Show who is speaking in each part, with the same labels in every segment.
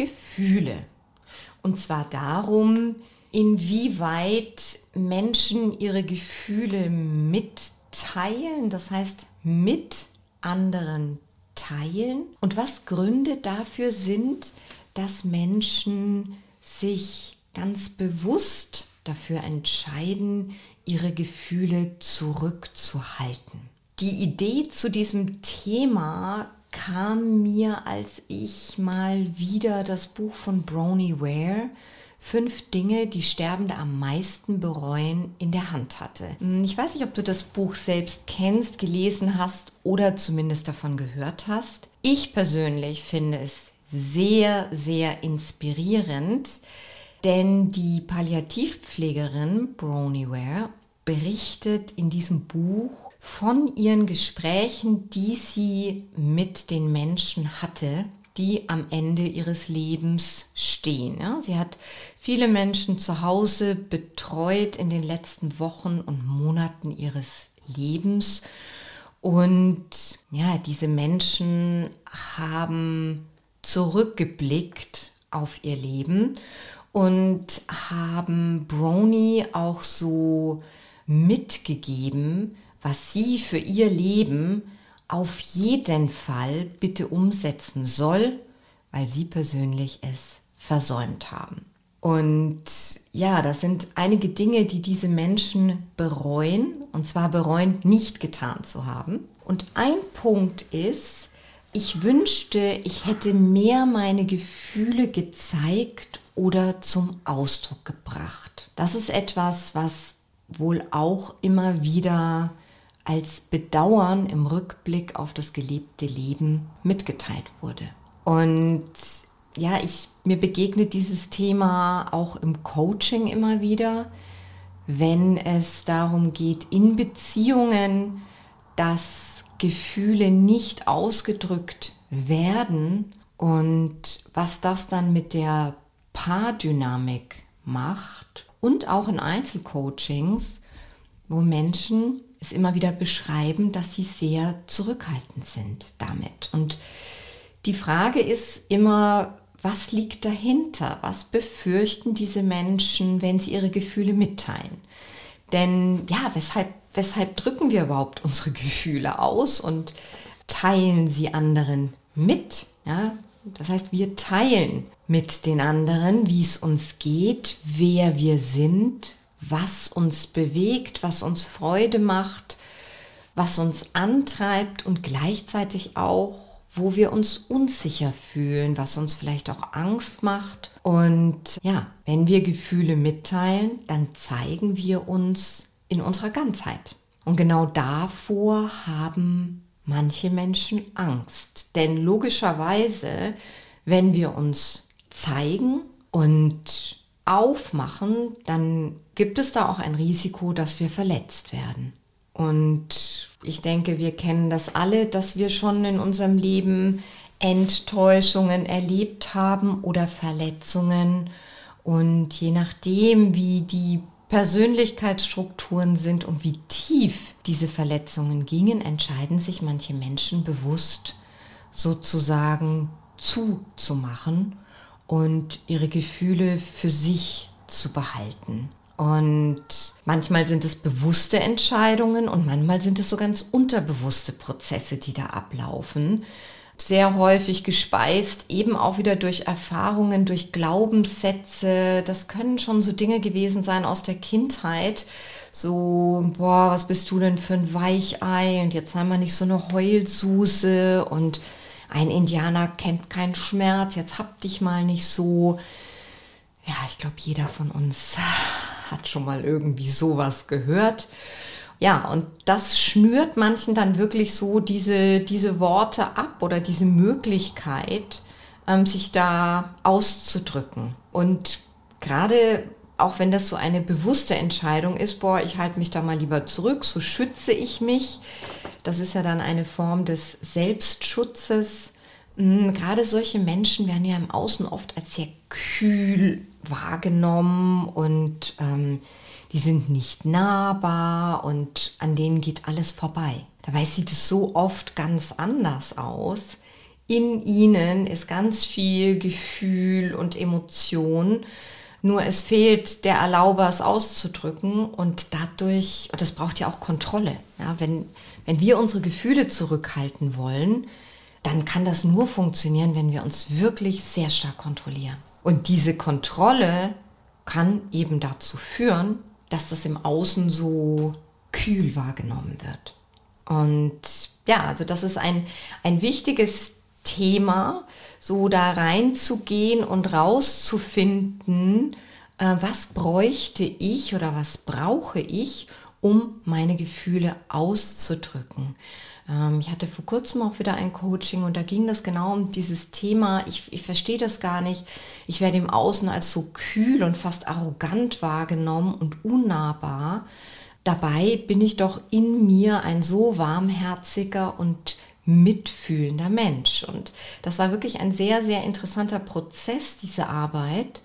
Speaker 1: Gefühle. Und zwar darum, inwieweit Menschen ihre Gefühle mitteilen, das heißt mit anderen teilen und was Gründe dafür sind, dass Menschen sich ganz bewusst dafür entscheiden, ihre Gefühle zurückzuhalten. Die Idee zu diesem Thema kam mir, als ich mal wieder das Buch von Brony Ware Fünf Dinge, die Sterbende am meisten bereuen, in der Hand hatte. Ich weiß nicht, ob du das Buch selbst kennst, gelesen hast oder zumindest davon gehört hast. Ich persönlich finde es sehr, sehr inspirierend, denn die Palliativpflegerin Brony Ware berichtet in diesem Buch von ihren Gesprächen, die sie mit den Menschen hatte, die am Ende ihres Lebens stehen. Ja, sie hat viele Menschen zu Hause betreut in den letzten Wochen und Monaten ihres Lebens. Und ja, diese Menschen haben zurückgeblickt auf ihr Leben und haben Brony auch so mitgegeben, was sie für ihr Leben auf jeden Fall bitte umsetzen soll, weil sie persönlich es versäumt haben. Und ja, das sind einige Dinge, die diese Menschen bereuen, und zwar bereuen, nicht getan zu haben. Und ein Punkt ist, ich wünschte, ich hätte mehr meine Gefühle gezeigt oder zum Ausdruck gebracht. Das ist etwas, was wohl auch immer wieder als Bedauern im Rückblick auf das gelebte Leben mitgeteilt wurde. Und ja, ich, mir begegnet dieses Thema auch im Coaching immer wieder, wenn es darum geht, in Beziehungen, dass Gefühle nicht ausgedrückt werden und was das dann mit der Paardynamik macht und auch in Einzelcoachings, wo Menschen es immer wieder beschreiben, dass sie sehr zurückhaltend sind damit. Und die Frage ist immer, was liegt dahinter? Was befürchten diese Menschen, wenn sie ihre Gefühle mitteilen? Denn ja, weshalb, weshalb drücken wir überhaupt unsere Gefühle aus und teilen sie anderen mit? Ja, das heißt, wir teilen mit den anderen, wie es uns geht, wer wir sind, was uns bewegt, was uns Freude macht, was uns antreibt und gleichzeitig auch, wo wir uns unsicher fühlen, was uns vielleicht auch Angst macht. Und ja, wenn wir Gefühle mitteilen, dann zeigen wir uns in unserer Ganzheit. Und genau davor haben manche Menschen Angst. Denn logischerweise, wenn wir uns zeigen und aufmachen, dann gibt es da auch ein Risiko, dass wir verletzt werden. Und ich denke, wir kennen das alle, dass wir schon in unserem Leben Enttäuschungen erlebt haben oder Verletzungen. Und je nachdem, wie die Persönlichkeitsstrukturen sind und wie tief diese Verletzungen gingen, entscheiden sich manche Menschen bewusst sozusagen zuzumachen und ihre Gefühle für sich zu behalten. Und manchmal sind es bewusste Entscheidungen und manchmal sind es so ganz unterbewusste Prozesse, die da ablaufen. Sehr häufig gespeist, eben auch wieder durch Erfahrungen, durch Glaubenssätze. Das können schon so Dinge gewesen sein aus der Kindheit. So, boah, was bist du denn für ein Weichei? Und jetzt sei mal nicht so eine Heulsuse und ein Indianer kennt keinen Schmerz, jetzt hab dich mal nicht so. Ja, ich glaube, jeder von uns hat schon mal irgendwie sowas gehört. Ja, und das schnürt manchen dann wirklich so diese, diese Worte ab oder diese Möglichkeit, ähm, sich da auszudrücken. Und gerade auch wenn das so eine bewusste Entscheidung ist, boah, ich halte mich da mal lieber zurück, so schütze ich mich. Das ist ja dann eine Form des Selbstschutzes. Hm, gerade solche Menschen werden ja im Außen oft als sehr kühl wahrgenommen und ähm, die sind nicht nahbar und an denen geht alles vorbei. Dabei sieht es so oft ganz anders aus. In ihnen ist ganz viel Gefühl und Emotion nur es fehlt der Erlauber, es auszudrücken und dadurch, und das braucht ja auch Kontrolle. Ja, wenn, wenn wir unsere Gefühle zurückhalten wollen, dann kann das nur funktionieren, wenn wir uns wirklich sehr stark kontrollieren. Und diese Kontrolle kann eben dazu führen, dass das im Außen so kühl wahrgenommen wird. Und ja, also das ist ein, ein wichtiges Thema, so da reinzugehen und rauszufinden, äh, was bräuchte ich oder was brauche ich, um meine Gefühle auszudrücken. Ähm, ich hatte vor kurzem auch wieder ein Coaching und da ging das genau um dieses Thema, ich, ich verstehe das gar nicht, ich werde im Außen als so kühl und fast arrogant wahrgenommen und unnahbar. Dabei bin ich doch in mir ein so warmherziger und mitfühlender Mensch. Und das war wirklich ein sehr, sehr interessanter Prozess, diese Arbeit,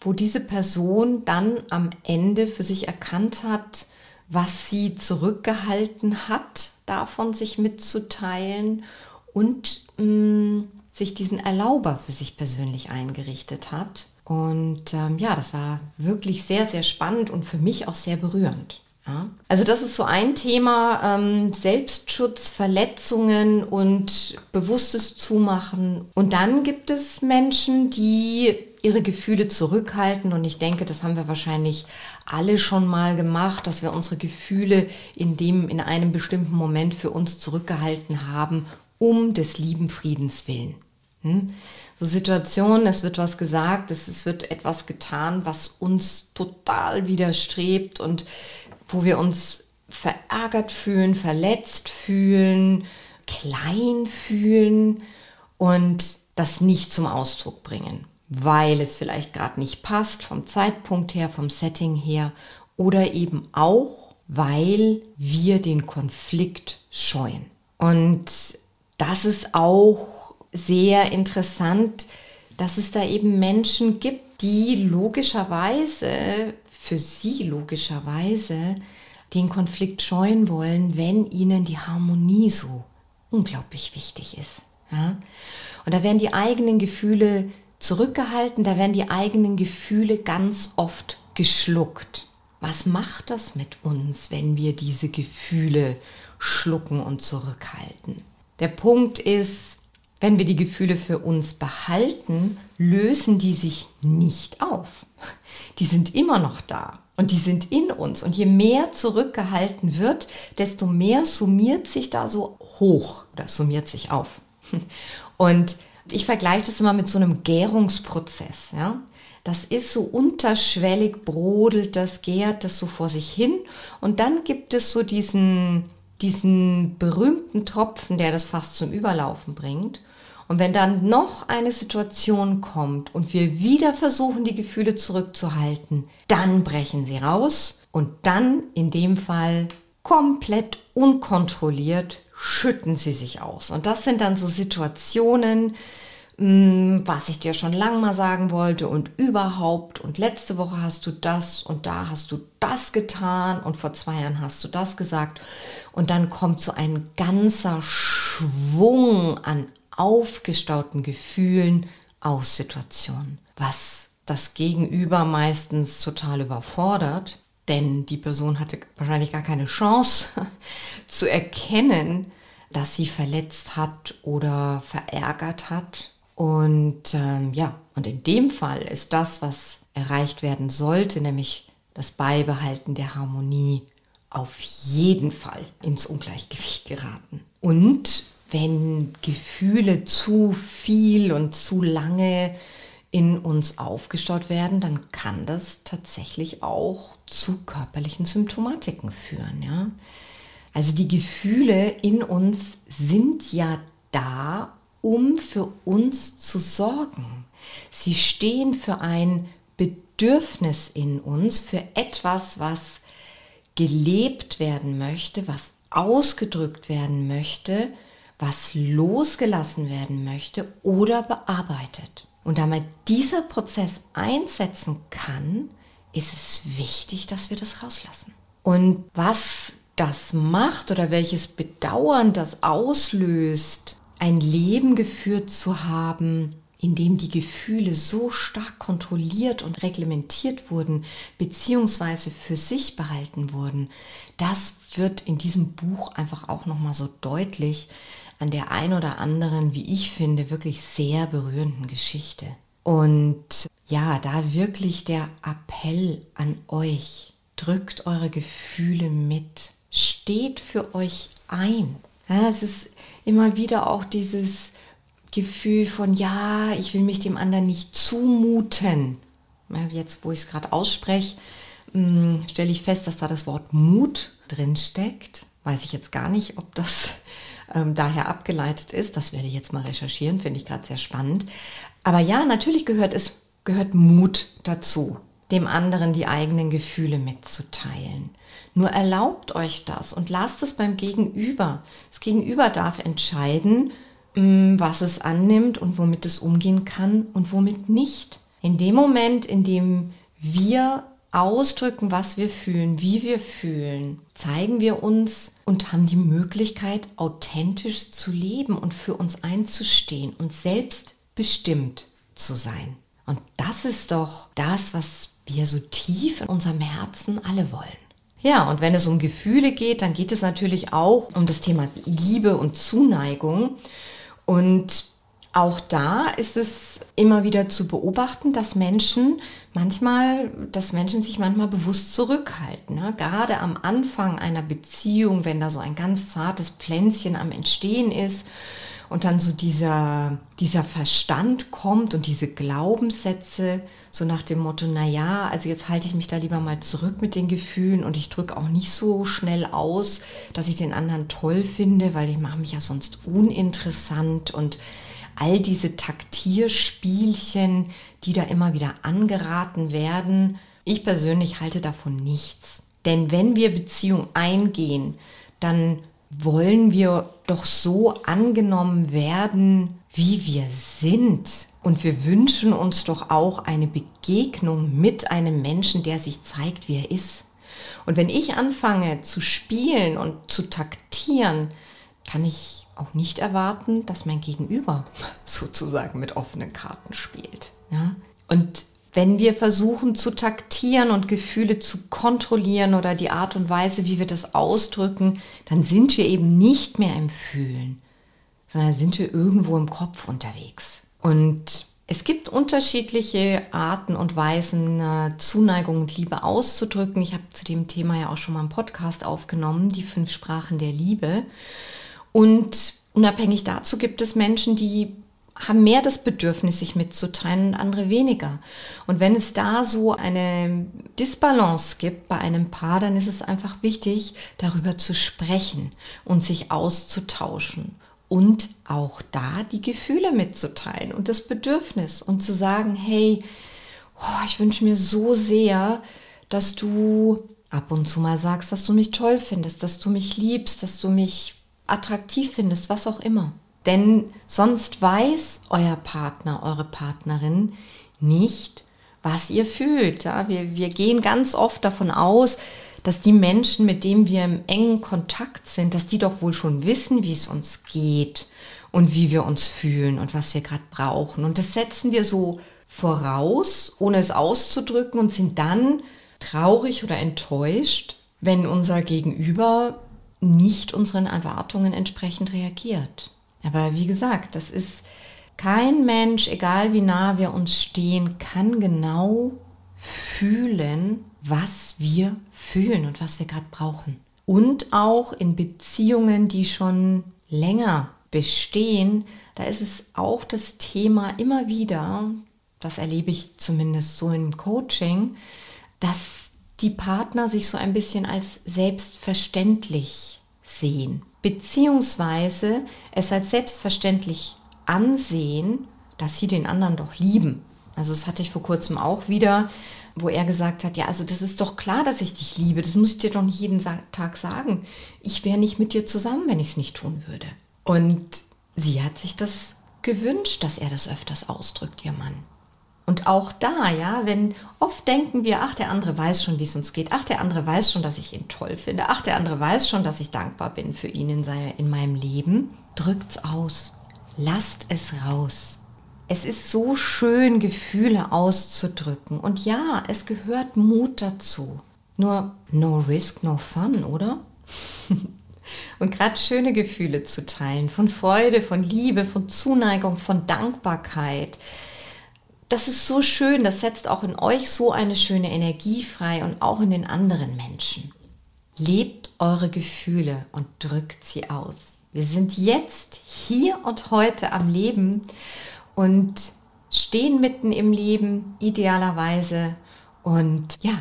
Speaker 1: wo diese Person dann am Ende für sich erkannt hat, was sie zurückgehalten hat, davon sich mitzuteilen und mh, mm, sich diesen Erlauber für sich persönlich eingerichtet hat. Und ähm, ja, das war wirklich sehr, sehr spannend und für mich auch sehr berührend. Ja. Also das ist so ein Thema, ähm, Selbstschutz, Verletzungen und bewusstes Zumachen. Und dann gibt es Menschen, die ihre Gefühle zurückhalten. Und ich denke, das haben wir wahrscheinlich alle schon mal gemacht, dass wir unsere Gefühle in dem, in einem bestimmten Moment für uns zurückgehalten haben, um des lieben Friedens willen. Hm? So Situationen, es wird was gesagt, es, es wird etwas getan, was uns total widerstrebt und wo wir uns verärgert fühlen, verletzt fühlen, klein fühlen und das nicht zum Ausdruck bringen, weil es vielleicht gerade nicht passt vom Zeitpunkt her, vom Setting her oder eben auch, weil wir den Konflikt scheuen. Und das ist auch sehr interessant, dass es da eben Menschen gibt, die logischerweise für sie logischerweise den Konflikt scheuen wollen, wenn ihnen die Harmonie so unglaublich wichtig ist. Ja? Und da werden die eigenen Gefühle zurückgehalten, da werden die eigenen Gefühle ganz oft geschluckt. Was macht das mit uns, wenn wir diese Gefühle schlucken und zurückhalten? Der Punkt ist, wenn wir die Gefühle für uns behalten, lösen die sich nicht auf. Die sind immer noch da und die sind in uns. Und je mehr zurückgehalten wird, desto mehr summiert sich da so hoch oder summiert sich auf. Und ich vergleiche das immer mit so einem Gärungsprozess. Ja? Das ist so unterschwellig, brodelt das, gärt das so vor sich hin. Und dann gibt es so diesen, diesen berühmten Tropfen, der das fast zum Überlaufen bringt. Und wenn dann noch eine Situation kommt und wir wieder versuchen, die Gefühle zurückzuhalten, dann brechen sie raus und dann in dem Fall komplett unkontrolliert schütten sie sich aus. Und das sind dann so Situationen, mm, was ich dir schon lange mal sagen wollte und überhaupt und letzte Woche hast du das und da hast du das getan und vor zwei Jahren hast du das gesagt und dann kommt so ein ganzer Schwung an aufgestauten Gefühlen aus Situationen, was das Gegenüber meistens total überfordert, denn die Person hatte wahrscheinlich gar keine Chance zu erkennen, dass sie verletzt hat oder verärgert hat. Und ähm, ja, und in dem Fall ist das, was erreicht werden sollte, nämlich das Beibehalten der Harmonie, auf jeden Fall ins Ungleichgewicht geraten. Und wenn Gefühle zu viel und zu lange in uns aufgestaut werden, dann kann das tatsächlich auch zu körperlichen Symptomatiken führen. Ja? Also die Gefühle in uns sind ja da, um für uns zu sorgen. Sie stehen für ein Bedürfnis in uns, für etwas, was gelebt werden möchte, was ausgedrückt werden möchte, was losgelassen werden möchte oder bearbeitet. Und damit dieser Prozess einsetzen kann, ist es wichtig, dass wir das rauslassen. Und was das macht oder welches Bedauern das auslöst, ein Leben geführt zu haben, in dem die Gefühle so stark kontrolliert und reglementiert wurden, beziehungsweise für sich behalten wurden, das wird in diesem Buch einfach auch nochmal so deutlich an der ein oder anderen, wie ich finde, wirklich sehr berührenden Geschichte. Und ja, da wirklich der Appell an euch, drückt eure Gefühle mit, steht für euch ein. Ja, es ist immer wieder auch dieses Gefühl von, ja, ich will mich dem anderen nicht zumuten. Jetzt, wo ich es gerade ausspreche, hm, stelle ich fest, dass da das Wort Mut drin steckt. Weiß ich jetzt gar nicht, ob das ähm, daher abgeleitet ist. Das werde ich jetzt mal recherchieren, finde ich gerade sehr spannend. Aber ja, natürlich gehört es, gehört Mut dazu, dem anderen die eigenen Gefühle mitzuteilen. Nur erlaubt euch das und lasst es beim Gegenüber. Das Gegenüber darf entscheiden, mm, was es annimmt und womit es umgehen kann und womit nicht. In dem Moment, in dem wir ausdrücken, was wir fühlen, wie wir fühlen, zeigen wir uns und haben die Möglichkeit, authentisch zu leben und für uns einzustehen und selbstbestimmt zu sein. Und das ist doch das, was wir so tief in unserem Herzen alle wollen. Ja, und wenn es um Gefühle geht, dann geht es natürlich auch um das Thema Liebe und Zuneigung. Und auch da ist es immer wieder zu beobachten, dass Menschen manchmal, dass Menschen sich manchmal bewusst zurückhalten. Ne? Gerade am Anfang einer Beziehung, wenn da so ein ganz zartes Pflänzchen am Entstehen ist und dann so dieser, dieser Verstand kommt und diese Glaubenssätze, so nach dem Motto, na ja, also jetzt halte ich mich da lieber mal zurück mit den Gefühlen und ich drücke auch nicht so schnell aus, dass ich den anderen toll finde, weil ich mache mich ja sonst uninteressant und all diese Taktierspielchen, die da immer wieder angeraten werden. Ich persönlich halte davon nichts. Denn wenn wir Beziehung eingehen, dann wollen wir doch so angenommen werden, wie wir sind. Und wir wünschen uns doch auch eine Begegnung mit einem Menschen, der sich zeigt, wie er ist. Und wenn ich anfange zu spielen und zu taktieren, kann ich auch nicht erwarten, dass mein Gegenüber sozusagen mit offenen Karten spielt. Ja? Und wenn wir versuchen zu taktieren und Gefühle zu kontrollieren oder die Art und Weise, wie wir das ausdrücken, dann sind wir eben nicht mehr im Fühlen, sondern sind wir irgendwo im Kopf unterwegs. Und es gibt unterschiedliche Arten und Weisen, äh, Zuneigung und Liebe auszudrücken. Ich habe zu dem Thema ja auch schon mal einen Podcast aufgenommen, die fünf Sprachen der Liebe. Und unabhängig dazu gibt es Menschen, die haben mehr das Bedürfnis, sich mitzuteilen und andere weniger. Und wenn es da so eine Disbalance gibt bei einem Paar, dann ist es einfach wichtig, darüber zu sprechen und sich auszutauschen und auch da die Gefühle mitzuteilen und das Bedürfnis und zu sagen, hey, oh, ich wünsche mir so sehr, dass du ab und zu mal sagst, dass du mich toll findest, dass du mich liebst, dass du mich attraktiv findest, was auch immer. Denn sonst weiß euer Partner, eure Partnerin nicht, was ihr fühlt. Ja, wir, wir gehen ganz oft davon aus, dass die Menschen, mit denen wir im engen Kontakt sind, dass die doch wohl schon wissen, wie es uns geht und wie wir uns fühlen und was wir gerade brauchen. Und das setzen wir so voraus, ohne es auszudrücken und sind dann traurig oder enttäuscht, wenn unser Gegenüber nicht unseren Erwartungen entsprechend reagiert. Aber wie gesagt, das ist kein Mensch, egal wie nah wir uns stehen, kann genau fühlen, was wir fühlen und was wir gerade brauchen. Und auch in Beziehungen, die schon länger bestehen, da ist es auch das Thema immer wieder, das erlebe ich zumindest so im Coaching, dass die Partner sich so ein bisschen als selbstverständlich sehen beziehungsweise es als selbstverständlich ansehen, dass sie den anderen doch lieben. Also das hatte ich vor kurzem auch wieder, wo er gesagt hat, ja, also das ist doch klar, dass ich dich liebe. Das muss ich dir doch nicht jeden Tag sagen. Ich wäre nicht mit dir zusammen, wenn ich es nicht tun würde. Und sie hat sich das gewünscht, dass er das öfters ausdrückt, ihr Mann. Und auch da, ja, wenn oft denken wir, ach, der andere weiß schon, wie es uns geht, ach, der andere weiß schon, dass ich ihn toll finde, ach, der andere weiß schon, dass ich dankbar bin für ihn in, seine, in meinem Leben, drückt's aus. Lasst es raus. Es ist so schön, Gefühle auszudrücken. Und ja, es gehört Mut dazu. Nur no risk, no fun, oder? und gerade schöne Gefühle zu teilen, von Freude, von Liebe, von Zuneigung, von Dankbarkeit. Das ist so schön, das setzt auch in euch so eine schöne Energie frei und auch in den anderen Menschen. Lebt eure Gefühle und drückt sie aus. Wir sind jetzt hier und heute am Leben und stehen mitten im Leben idealerweise. Und ja,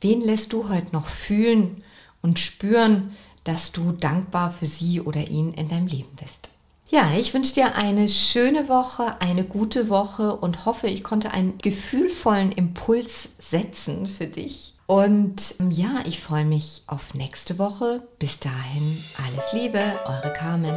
Speaker 1: wen lässt du heute noch fühlen und spüren, dass du dankbar für sie oder ihn in deinem Leben bist? Ja, ich wünsche dir eine schöne Woche, eine gute Woche und hoffe, ich konnte einen gefühlvollen Impuls setzen für dich. Und ähm, ja, ich freue mich auf nächste Woche. Bis dahin, alles Liebe, eure Carmen.